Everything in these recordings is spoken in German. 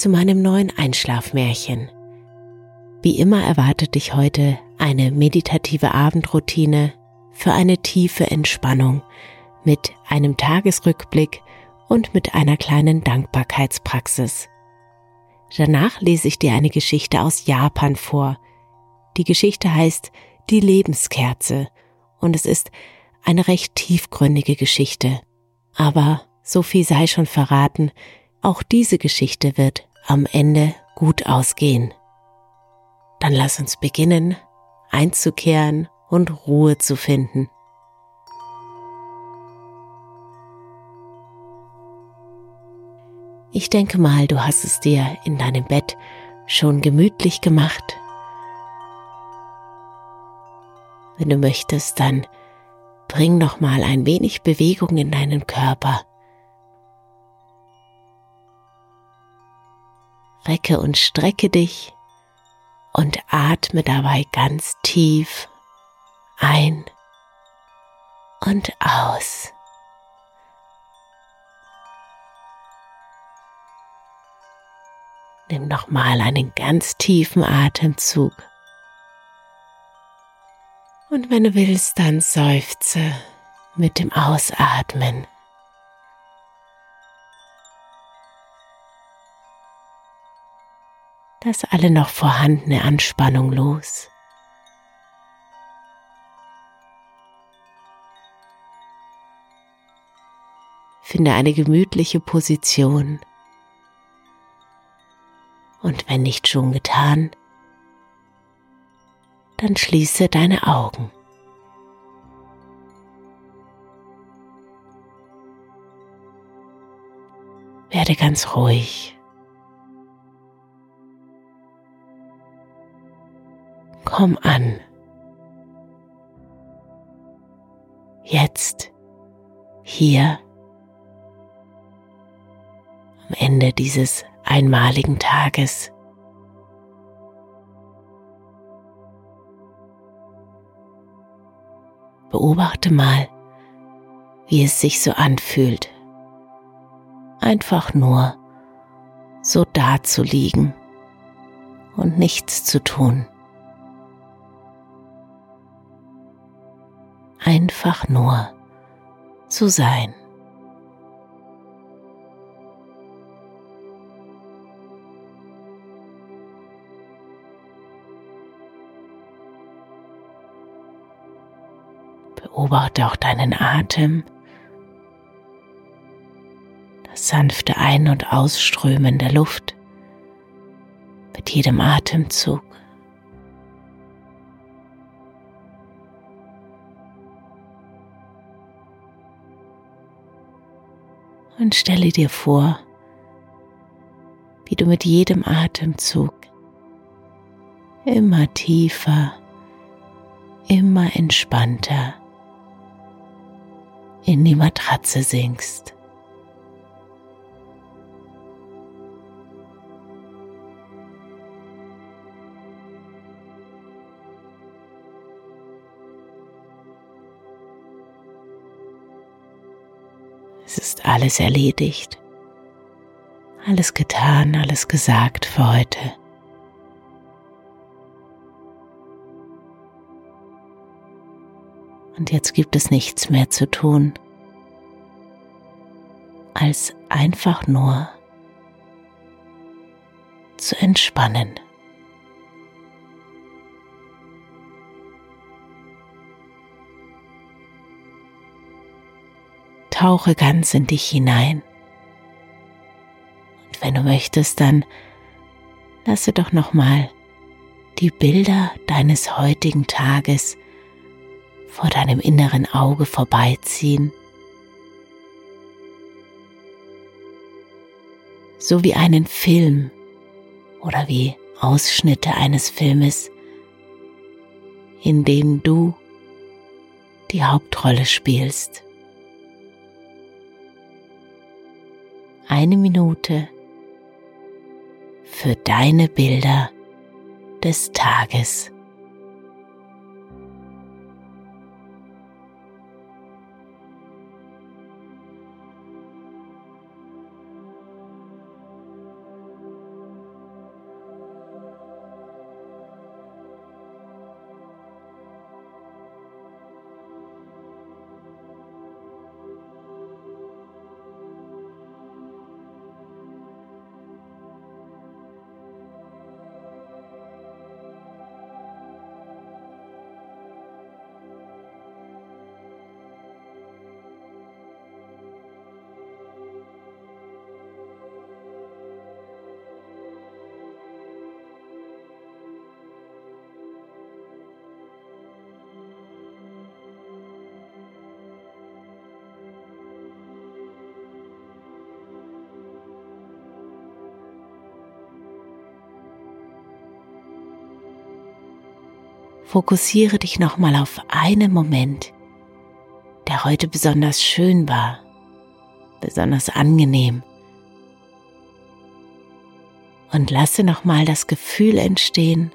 zu meinem neuen Einschlafmärchen. Wie immer erwartet dich heute eine meditative Abendroutine für eine tiefe Entspannung mit einem Tagesrückblick und mit einer kleinen Dankbarkeitspraxis. Danach lese ich dir eine Geschichte aus Japan vor. Die Geschichte heißt Die Lebenskerze und es ist eine recht tiefgründige Geschichte. Aber so viel sei schon verraten, auch diese Geschichte wird am Ende gut ausgehen. Dann lass uns beginnen, einzukehren und Ruhe zu finden. Ich denke mal, du hast es dir in deinem Bett schon gemütlich gemacht. Wenn du möchtest, dann bring noch mal ein wenig Bewegung in deinen Körper. Recke und strecke dich und atme dabei ganz tief ein und aus. Nimm nochmal einen ganz tiefen Atemzug. Und wenn du willst, dann seufze mit dem Ausatmen. Lass alle noch vorhandene Anspannung los. Finde eine gemütliche Position. Und wenn nicht schon getan, dann schließe deine Augen. Werde ganz ruhig. Komm an. Jetzt, hier, am Ende dieses einmaligen Tages. Beobachte mal, wie es sich so anfühlt, einfach nur so da zu liegen und nichts zu tun. Einfach nur zu sein. Beobachte auch deinen Atem, das sanfte Ein- und Ausströmen der Luft mit jedem Atemzug. Und stelle dir vor, wie du mit jedem Atemzug immer tiefer, immer entspannter in die Matratze sinkst. Alles erledigt, alles getan, alles gesagt für heute. Und jetzt gibt es nichts mehr zu tun, als einfach nur zu entspannen. Tauche ganz in dich hinein. Und wenn du möchtest, dann lasse doch noch mal die Bilder deines heutigen Tages vor deinem inneren Auge vorbeiziehen. So wie einen Film oder wie Ausschnitte eines Filmes, in denen du die Hauptrolle spielst. Eine Minute für deine Bilder des Tages. Fokussiere dich nochmal auf einen Moment, der heute besonders schön war, besonders angenehm. Und lasse nochmal das Gefühl entstehen,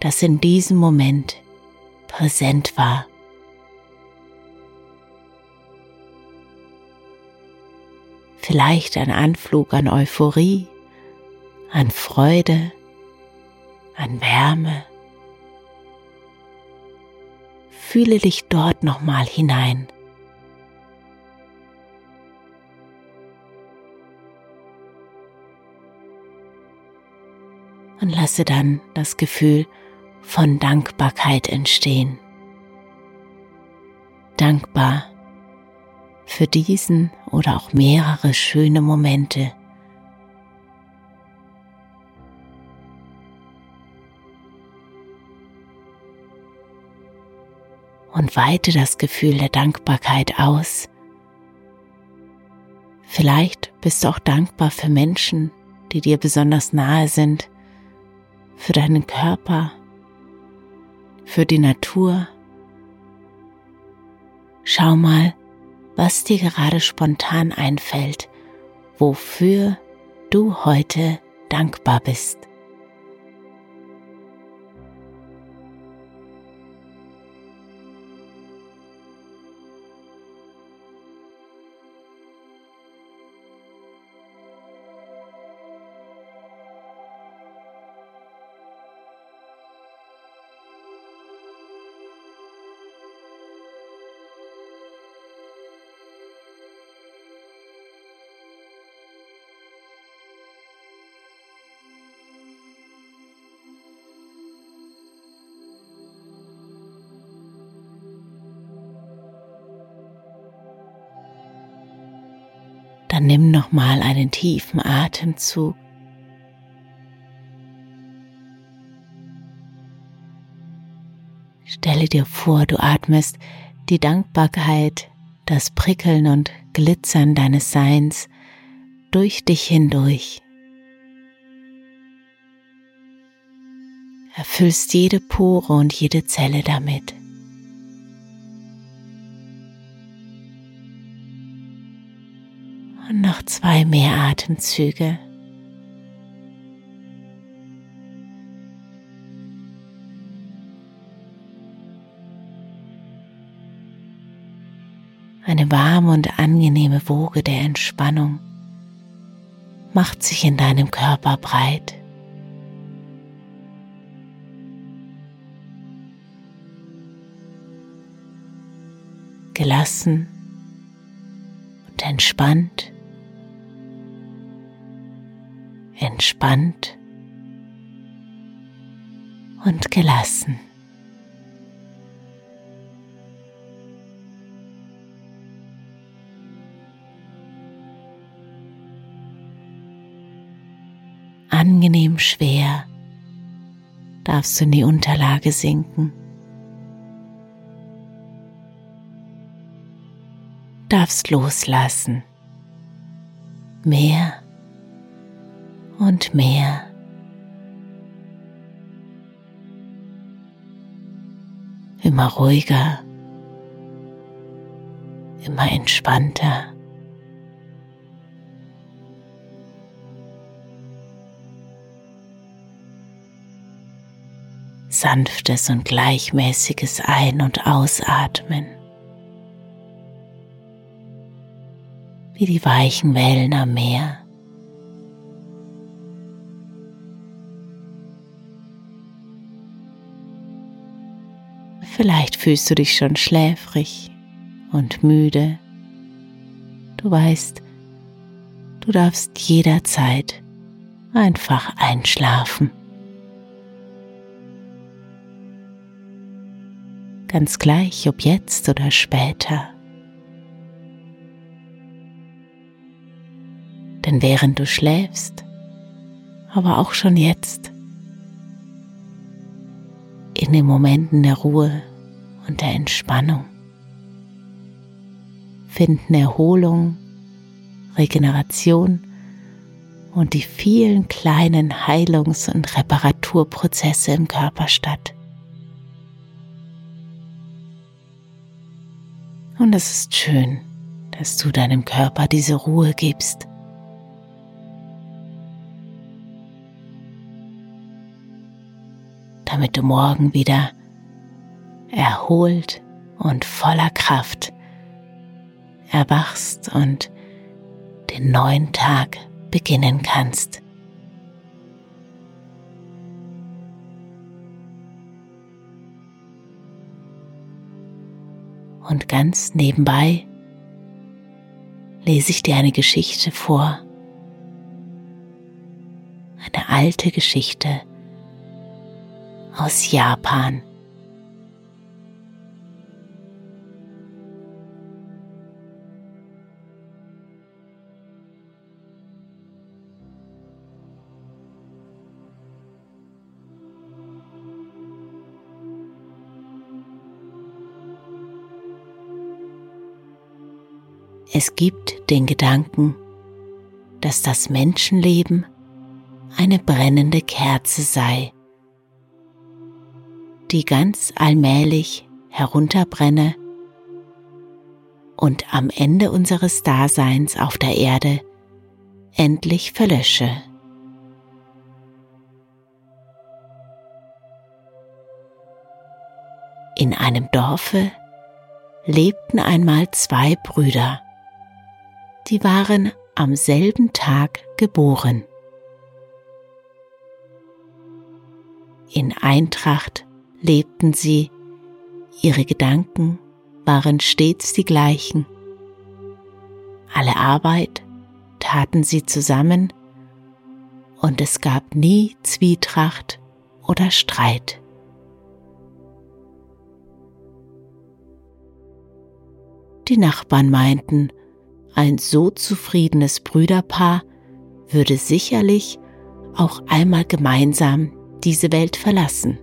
das in diesem Moment präsent war. Vielleicht ein Anflug an Euphorie, an Freude, an Wärme fühle dich dort nochmal hinein. Und lasse dann das Gefühl von Dankbarkeit entstehen. Dankbar für diesen oder auch mehrere schöne Momente, weite das Gefühl der Dankbarkeit aus. Vielleicht bist du auch dankbar für Menschen, die dir besonders nahe sind, für deinen Körper, für die Natur. Schau mal, was dir gerade spontan einfällt, wofür du heute dankbar bist. Dann nimm noch mal einen tiefen Atemzug. Stelle dir vor, du atmest die Dankbarkeit, das Prickeln und Glitzern deines Seins durch dich hindurch. Erfüllst jede Pore und jede Zelle damit. Zwei mehr Atemzüge. Eine warme und angenehme Woge der Entspannung macht sich in deinem Körper breit. gelassen und entspannt, entspannt und gelassen. Angenehm schwer darfst du in die Unterlage sinken. Darfst loslassen. Mehr und mehr. Immer ruhiger, immer entspannter. sanftes und gleichmäßiges Ein- und Ausatmen, wie die weichen Wellen am Meer. Vielleicht fühlst du dich schon schläfrig und müde. Du weißt, du darfst jederzeit einfach einschlafen. ganz gleich ob jetzt oder später. Denn während du schläfst, aber auch schon jetzt, in den Momenten der Ruhe und der Entspannung, finden Erholung, Regeneration und die vielen kleinen Heilungs- und Reparaturprozesse im Körper statt. Und es ist schön, dass du deinem Körper diese Ruhe gibst. Damit du morgen wieder erholt und voller Kraft erwachst und den neuen Tag beginnen kannst. und ganz nebenbei lese ich dir eine Geschichte vor. Eine alte Geschichte aus Japan. Es gibt den Gedanken, dass das Menschenleben eine brennende Kerze sei, die ganz allmählich herunterbrenne und am Ende unseres Daseins auf der Erde endlich verlösche. In einem Dorfe lebten einmal zwei Brüder die waren am selben Tag geboren. In Eintracht lebten sie, ihre Gedanken waren stets die gleichen. Alle Arbeit taten sie zusammen und es gab nie Zwietracht oder Streit. Die Nachbarn meinten, ein so zufriedenes Brüderpaar würde sicherlich auch einmal gemeinsam diese Welt verlassen.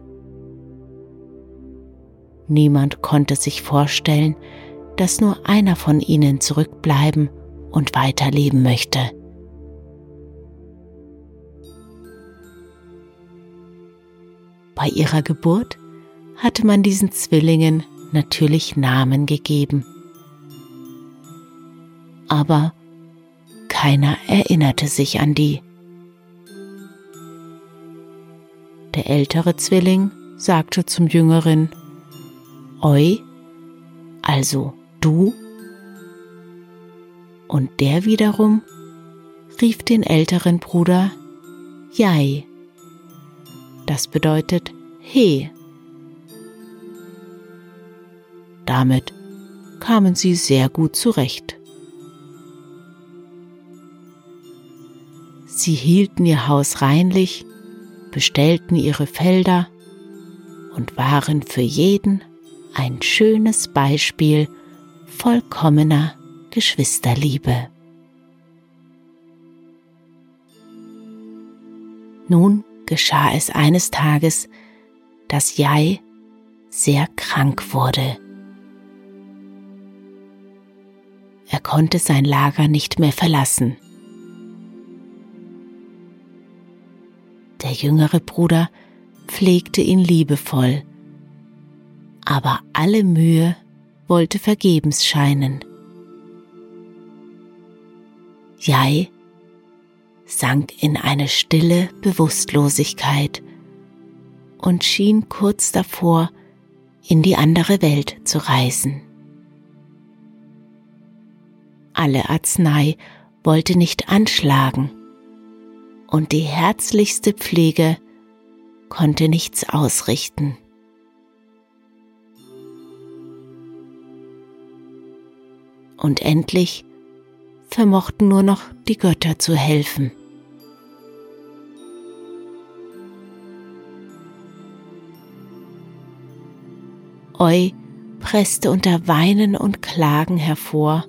Niemand konnte sich vorstellen, dass nur einer von ihnen zurückbleiben und weiterleben möchte. Bei ihrer Geburt hatte man diesen Zwillingen natürlich Namen gegeben aber keiner erinnerte sich an die. Der ältere Zwilling sagte zum jüngeren, Oi, also du? Und der wiederum rief den älteren Bruder Jai. Das bedeutet He. Damit kamen sie sehr gut zurecht. Sie hielten ihr Haus reinlich, bestellten ihre Felder und waren für jeden ein schönes Beispiel vollkommener Geschwisterliebe. Nun geschah es eines Tages, dass Jai sehr krank wurde. Er konnte sein Lager nicht mehr verlassen. Der jüngere Bruder pflegte ihn liebevoll, aber alle Mühe wollte vergebens scheinen. Jai sank in eine stille Bewusstlosigkeit und schien kurz davor, in die andere Welt zu reisen. Alle Arznei wollte nicht anschlagen, und die herzlichste Pflege konnte nichts ausrichten. Und endlich vermochten nur noch die Götter zu helfen. Eu presste unter Weinen und Klagen hervor.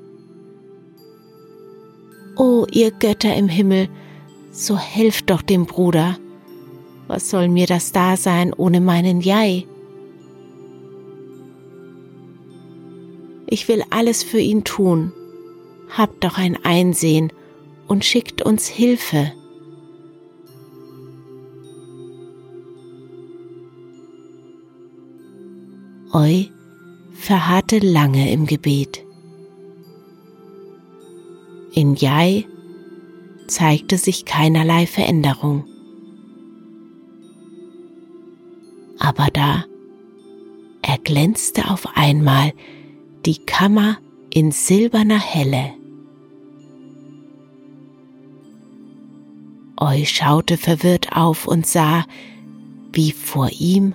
O ihr Götter im Himmel, so helft doch dem Bruder. Was soll mir das Dasein ohne meinen Jai? Ich will alles für ihn tun. Habt doch ein Einsehen und schickt uns Hilfe. Eu verharrte lange im Gebet. In Jai zeigte sich keinerlei Veränderung. Aber da erglänzte auf einmal die Kammer in silberner Helle. Eu schaute verwirrt auf und sah, wie vor ihm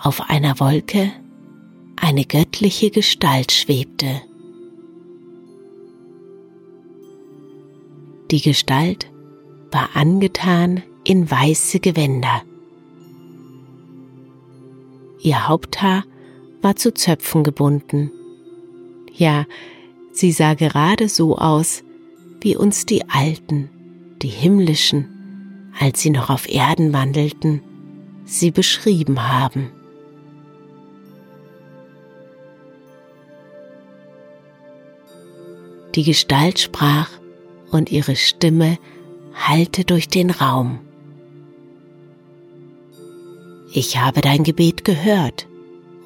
auf einer Wolke eine göttliche Gestalt schwebte. Die Gestalt war angetan in weiße Gewänder. Ihr Haupthaar war zu Zöpfen gebunden. Ja, sie sah gerade so aus, wie uns die Alten, die himmlischen, als sie noch auf Erden wandelten, sie beschrieben haben. Die Gestalt sprach und ihre Stimme hallte durch den Raum. Ich habe dein Gebet gehört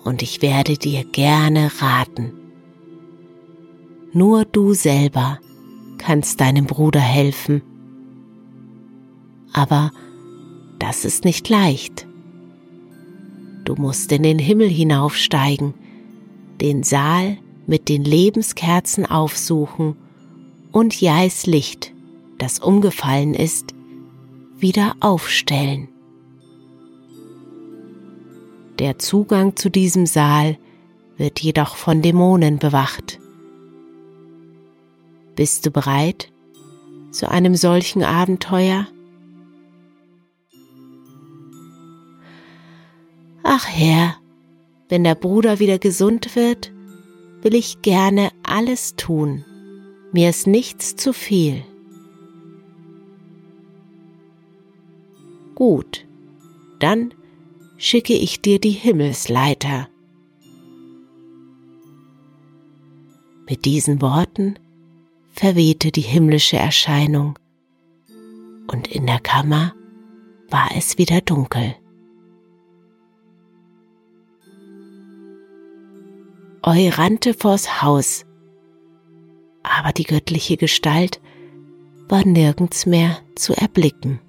und ich werde dir gerne raten. Nur du selber kannst deinem Bruder helfen. Aber das ist nicht leicht. Du musst in den Himmel hinaufsteigen, den Saal mit den Lebenskerzen aufsuchen und Jais Licht, das umgefallen ist, wieder aufstellen. Der Zugang zu diesem Saal wird jedoch von Dämonen bewacht. Bist du bereit zu einem solchen Abenteuer? Ach Herr, wenn der Bruder wieder gesund wird, will ich gerne alles tun. Mir ist nichts zu viel. Gut, dann schicke ich dir die Himmelsleiter. Mit diesen Worten verwehte die himmlische Erscheinung und in der Kammer war es wieder dunkel. Eu rannte vors Haus, aber die göttliche Gestalt war nirgends mehr zu erblicken.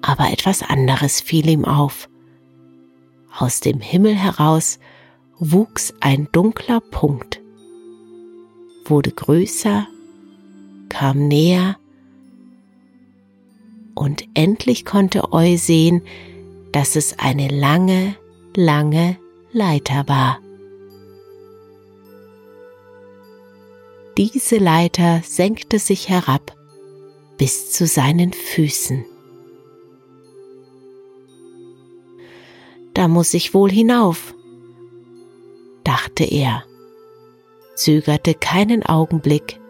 Aber etwas anderes fiel ihm auf. Aus dem Himmel heraus wuchs ein dunkler Punkt, wurde größer, kam näher und endlich konnte Eu sehen, dass es eine lange, lange Leiter war. Diese Leiter senkte sich herab bis zu seinen Füßen. Da muss ich wohl hinauf, dachte er, zögerte keinen Augenblick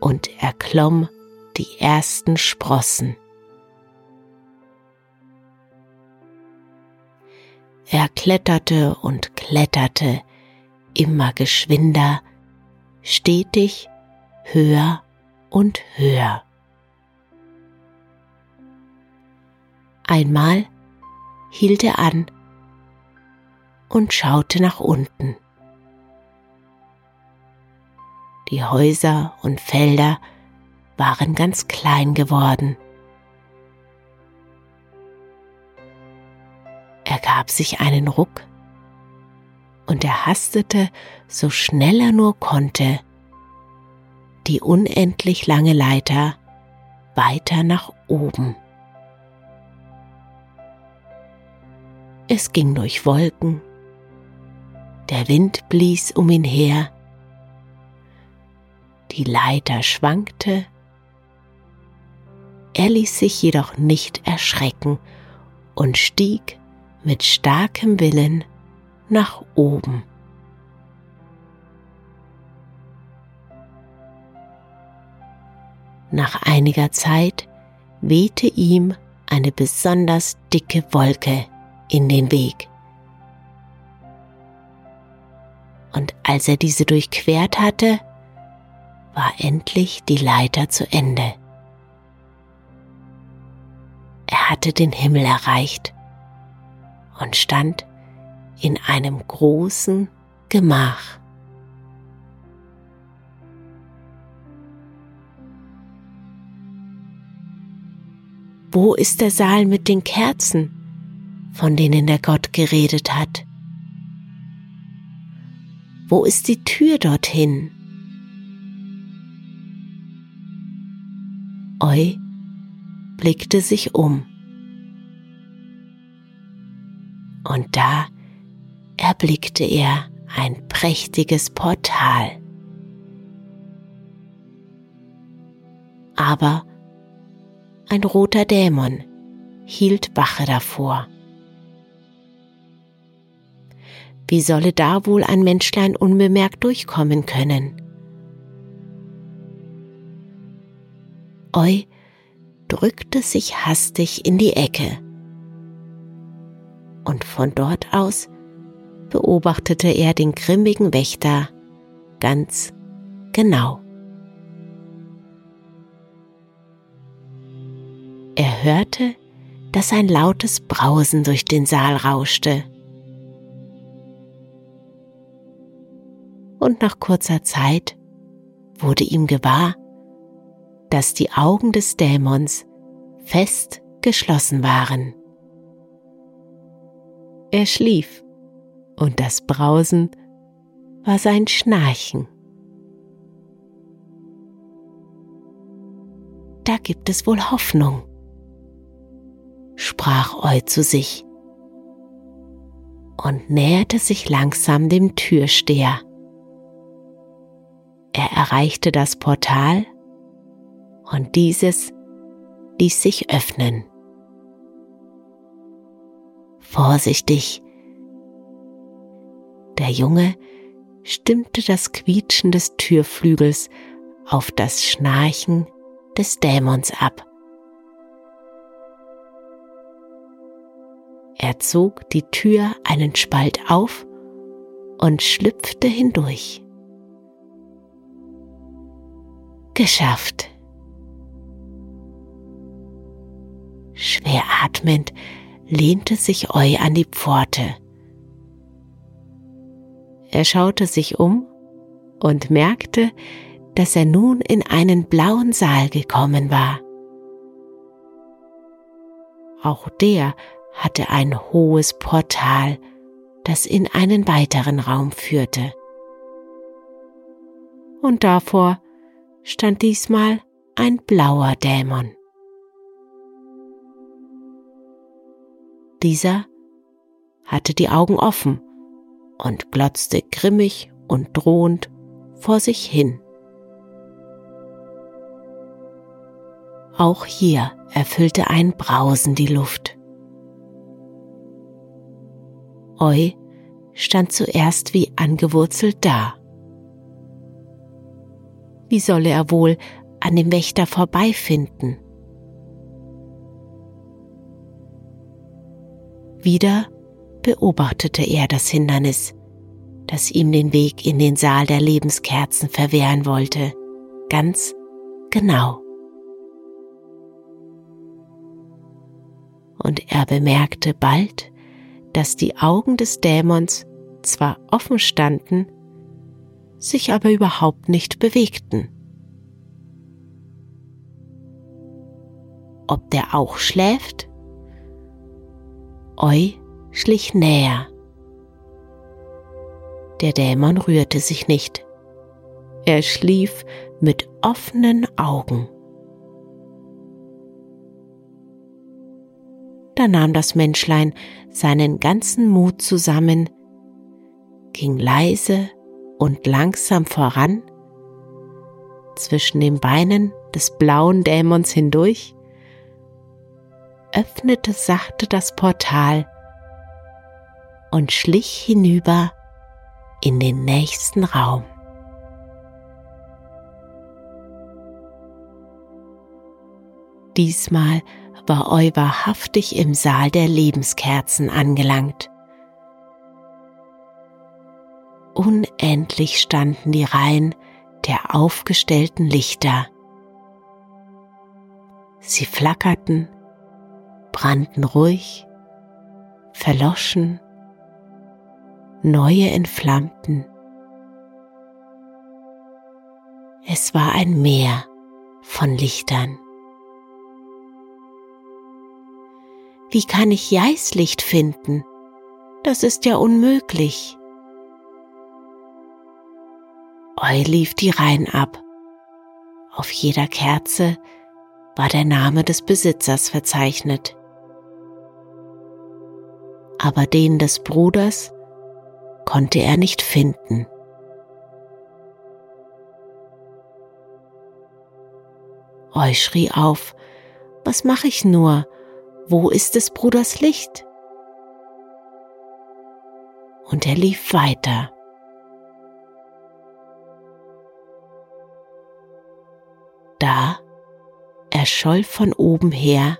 und erklomm die ersten Sprossen. Er kletterte und kletterte immer geschwinder, stetig höher und höher. Einmal hielt er an und schaute nach unten. Die Häuser und Felder waren ganz klein geworden. Er gab sich einen Ruck und er hastete, so schnell er nur konnte, die unendlich lange Leiter weiter nach oben. Es ging durch Wolken, der Wind blies um ihn her, die Leiter schwankte, er ließ sich jedoch nicht erschrecken und stieg mit starkem Willen nach oben. Nach einiger Zeit wehte ihm eine besonders dicke Wolke in den Weg. Und als er diese durchquert hatte, war endlich die Leiter zu Ende. Er hatte den Himmel erreicht und stand in einem großen Gemach. Wo ist der Saal mit den Kerzen? von denen der Gott geredet hat? Wo ist die Tür dorthin? Eu blickte sich um. Und da erblickte er ein prächtiges Portal. Aber ein roter Dämon hielt Wache davor. Wie solle da wohl ein Menschlein unbemerkt durchkommen können? Eu drückte sich hastig in die Ecke. Und von dort aus beobachtete er den grimmigen Wächter ganz genau. Er hörte, dass ein lautes Brausen durch den Saal rauschte und nach kurzer Zeit wurde ihm gewahr, dass die Augen des Dämons fest geschlossen waren. Er schlief und das Brausen war sein Schnarchen. Da gibt es wohl Hoffnung, sprach Eu zu sich und näherte sich langsam dem Türsteher. Er erreichte das Portal und dieses ließ sich öffnen. Vorsichtig. Der Junge stimmte das Quietschen des Türflügels auf das Schnarchen des Dämons ab. Er zog die Tür einen Spalt auf und schlüpfte hindurch. Geschafft. Schwer atmend lehnte sich Eu an die Pforte. Er schaute sich um und merkte, dass er nun in einen blauen Saal gekommen war. Auch der hatte ein hohes Portal, das in einen weiteren Raum führte. Und davor stand diesmal ein blauer Dämon. Dieser hatte die Augen offen und glotzte grimmig und drohend vor sich hin. Auch hier erfüllte ein Brausen die Luft. Eu stand zuerst wie angewurzelt da. Wie solle er wohl an dem Wächter vorbeifinden? Wieder beobachtete er das Hindernis, das ihm den Weg in den Saal der Lebenskerzen verwehren wollte, ganz genau. Und er bemerkte bald, dass die Augen des Dämons zwar offen standen, sich aber überhaupt nicht bewegten. Ob der auch schläft? Eu schlich näher. Der Dämon rührte sich nicht. Er schlief mit offenen Augen. Da nahm das Menschlein seinen ganzen Mut zusammen, ging leise und langsam voran, zwischen den Beinen des blauen Dämons hindurch, öffnete sachte das Portal und schlich hinüber in den nächsten Raum. Diesmal war Eu wahrhaftig im Saal der Lebenskerzen angelangt. Unendlich standen die Reihen der aufgestellten Lichter. Sie flackerten, brannten ruhig, verloschen, neue entflammten. Es war ein Meer von Lichtern. Wie kann ich Jeislicht finden? Das ist ja unmöglich. Eu lief die Reihen ab. Auf jeder Kerze war der Name des Besitzers verzeichnet. Aber den des Bruders konnte er nicht finden. Eu schrie auf, was mache ich nur? wo ist des Bruders Licht? Und er lief weiter. Da erscholl von oben her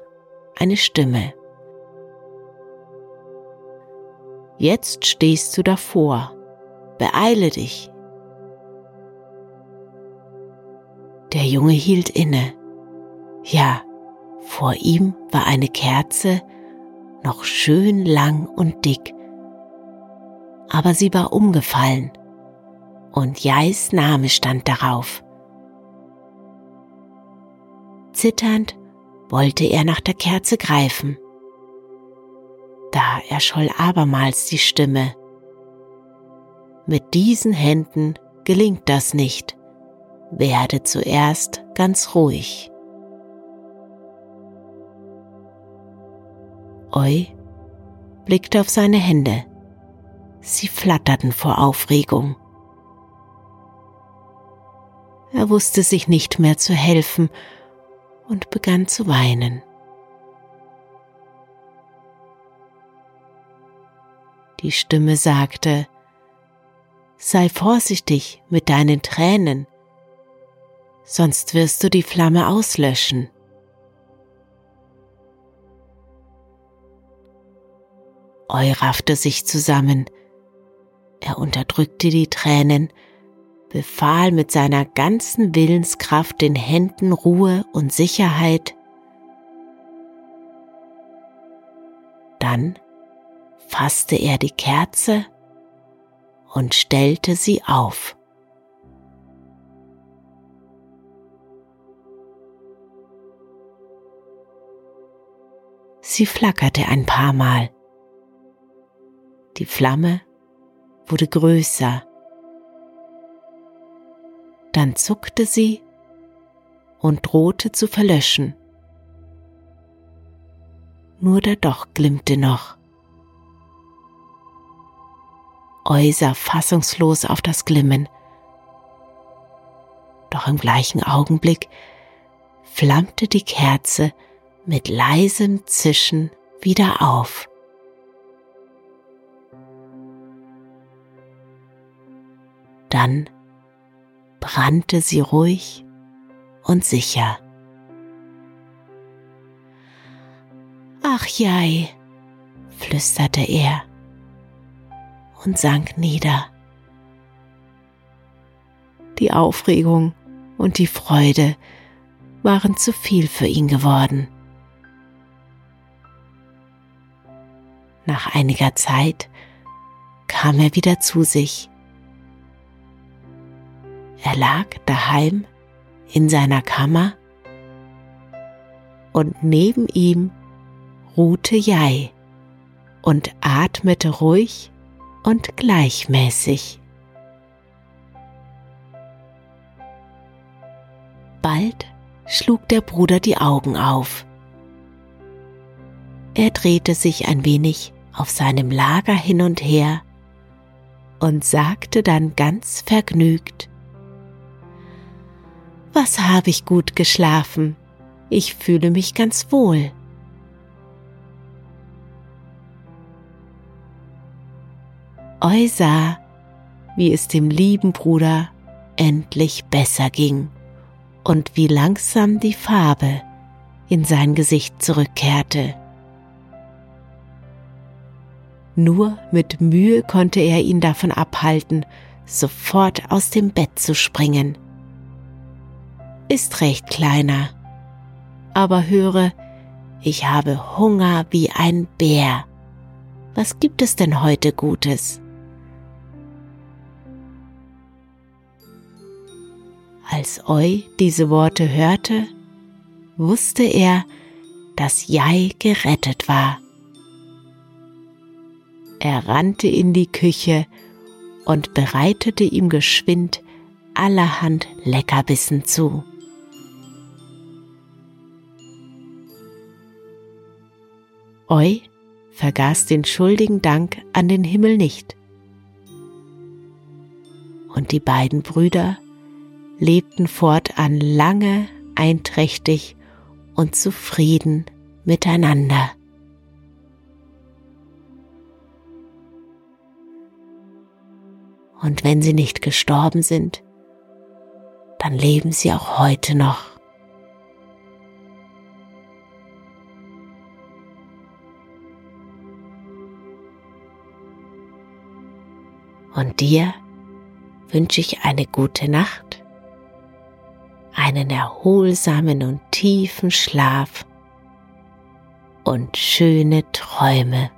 eine Stimme. Jetzt stehst du davor, beeile dich. Der Junge hielt inne. Ja, vor ihm war eine Kerze, noch schön lang und dick, aber sie war umgefallen und Jais Name stand darauf. Zitternd wollte er nach der Kerze greifen. Da erscholl abermals die Stimme. Mit diesen Händen gelingt das nicht. Werde zuerst ganz ruhig. Eu blickte auf seine Hände. Sie flatterten vor Aufregung. Er wusste sich nicht mehr zu helfen und begann zu weinen. Die Stimme sagte, Sei vorsichtig mit deinen Tränen, sonst wirst du die Flamme auslöschen. Eu raffte sich zusammen. Er unterdrückte die Tränen, befahl mit seiner ganzen Willenskraft den Händen Ruhe und Sicherheit. Dann fasste er die Kerze und stellte sie auf. Sie flackerte ein paar Mal. Die Flamme wurde größer. Dann zuckte sie und drohte zu verlöschen. Nur der Doch glimmte noch. Euser fassungslos auf das Glimmen. Doch im gleichen Augenblick flammte die Kerze mit leisem Zischen wieder auf. Dann brannte sie ruhig und sicher. Ach jei, flüsterte er und sank nieder. Die Aufregung und die Freude waren zu viel für ihn geworden. Nach einiger Zeit kam er wieder zu sich. Er lag daheim in seiner Kammer und neben ihm ruhte Jai und atmete ruhig und gleichmäßig. Bald schlug der Bruder die Augen auf. Er drehte sich ein wenig auf seinem Lager hin und her und sagte dann ganz vergnügt, Was habe ich gut geschlafen? Ich fühle mich ganz wohl. Sah, wie es dem lieben Bruder endlich besser ging und wie langsam die Farbe in sein Gesicht zurückkehrte. Nur mit Mühe konnte er ihn davon abhalten, sofort aus dem Bett zu springen. Ist recht kleiner, aber höre, ich habe Hunger wie ein Bär. Was gibt es denn heute Gutes? Als Eu diese Worte hörte, wusste er, dass Jai gerettet war. Er rannte in die Küche und bereitete ihm geschwind allerhand Leckerbissen zu. Eu vergaß den schuldigen Dank an den Himmel nicht. Und die beiden Brüder lebten fortan lange einträchtig und zufrieden miteinander. Und wenn sie nicht gestorben sind, dann leben sie auch heute noch. Und dir wünsche ich eine gute Nacht einen erholsamen und tiefen Schlaf und schöne Träume.